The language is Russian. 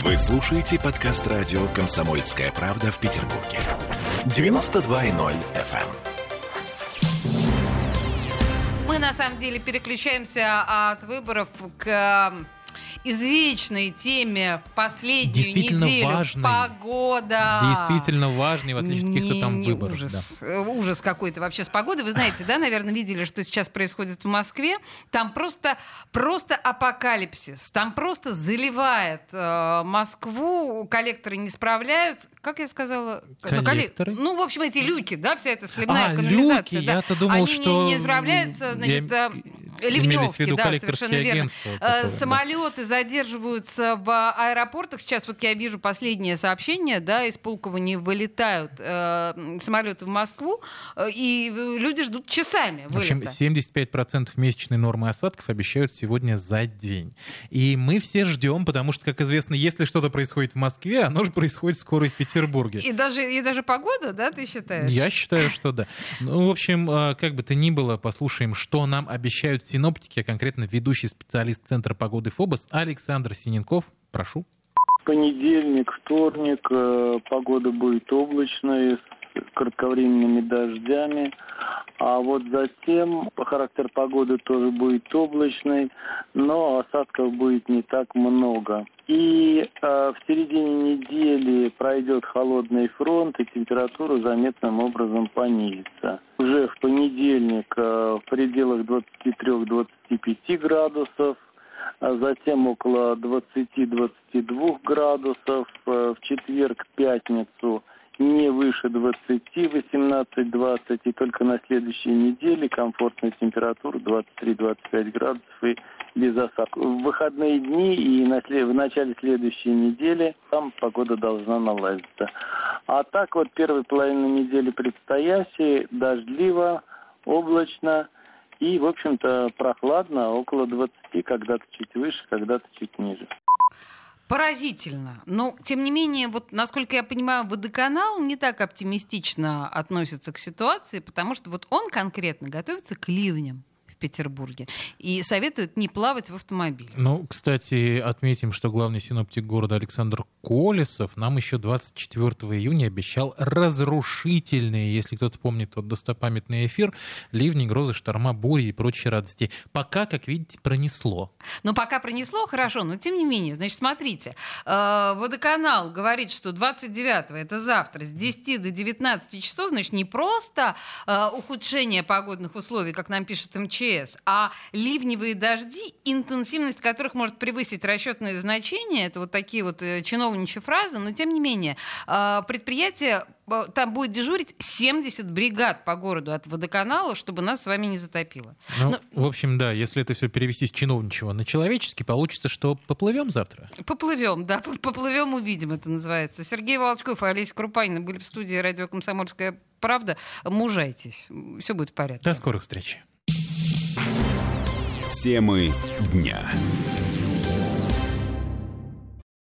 Вы слушаете подкаст радио «Комсомольская правда» в Петербурге. 92.0 FM. Мы на самом деле переключаемся от выборов к извечной теме в последнюю неделю. важной. Погода. Действительно важный, в отличие от каких-то там выборов. Ужас, да. Э, ужас какой-то вообще с погодой. Вы знаете, да, наверное, видели, что сейчас происходит в Москве. Там просто, просто апокалипсис. Там просто заливает э, Москву. Коллекторы не справляются. Как я сказала? Ну, коллек- Коллекторы? Ну, в общем, эти люки, да, вся эта сливная А, канализация. люки, да. я-то думал, Они что... не, не справляются, значит, Я- в ливневки, виду да, совершенно верно. Э, которые, да. Самолеты задерживаются в аэропортах. Сейчас вот я вижу последнее сообщение, да, из Пулково не вылетают э, самолеты в Москву, э, и люди ждут часами В общем, вылета. 75% месячной нормы осадков обещают сегодня за день. И мы все ждем, потому что, как известно, если что-то происходит в Москве, оно же происходит скоро и в Петербурге. И даже, и даже погода, да, ты считаешь? Я считаю, что да. Ну, в общем, э, как бы то ни было, послушаем, что нам обещают синоптики, а конкретно ведущий специалист Центра погоды ФОБОС Александр Синенков. Прошу. Понедельник, вторник э, погода будет облачной с кратковременными дождями. А вот затем характер погоды тоже будет облачный, но осадков будет не так много. И э, в середине недели пройдет холодный фронт, и температура заметным образом понизится. Уже в понедельник э, в пределах 23-25 градусов, а затем около 20-22 градусов. Э, В четверг, пятницу не выше 20, 18-20, и только на следующей неделе комфортная температура 23-25 градусов и без осадков. В выходные дни и на в начале следующей недели там погода должна наладиться. А так вот первая половина недели предстоящей дождливо, облачно и, в общем-то, прохладно, около 20, когда-то чуть выше, когда-то чуть ниже. Поразительно. Но, тем не менее, вот, насколько я понимаю, водоканал не так оптимистично относится к ситуации, потому что вот он конкретно готовится к ливням Петербурге и советует не плавать в автомобиле. Ну, кстати, отметим, что главный синоптик города Александр Колесов нам еще 24 июня обещал разрушительные, если кто-то помнит тот достопамятный эфир, ливни, грозы, шторма, бури и прочие радости. Пока, как видите, пронесло. Но пока пронесло, хорошо, но тем не менее, значит, смотрите, э, водоканал говорит, что 29 это завтра, с 10 до 19 часов, значит, не просто э, ухудшение погодных условий, как нам пишет МЧС, а ливневые дожди, интенсивность которых может превысить расчетные значения, это вот такие вот э, чиновничьи фразы, но тем не менее, э, предприятие э, там будет дежурить 70 бригад по городу от водоканала, чтобы нас с вами не затопило. Ну, Ну, в общем, да, если это все перевести с чиновничего на человеческий, получится, что поплывем завтра. Поплывем, да, поплывем, увидим, это называется. Сергей Волчков и Олеся Крупанина были в студии радио «Комсомольская правда». Мужайтесь, все будет в порядке. До скорых встреч. Темы дня.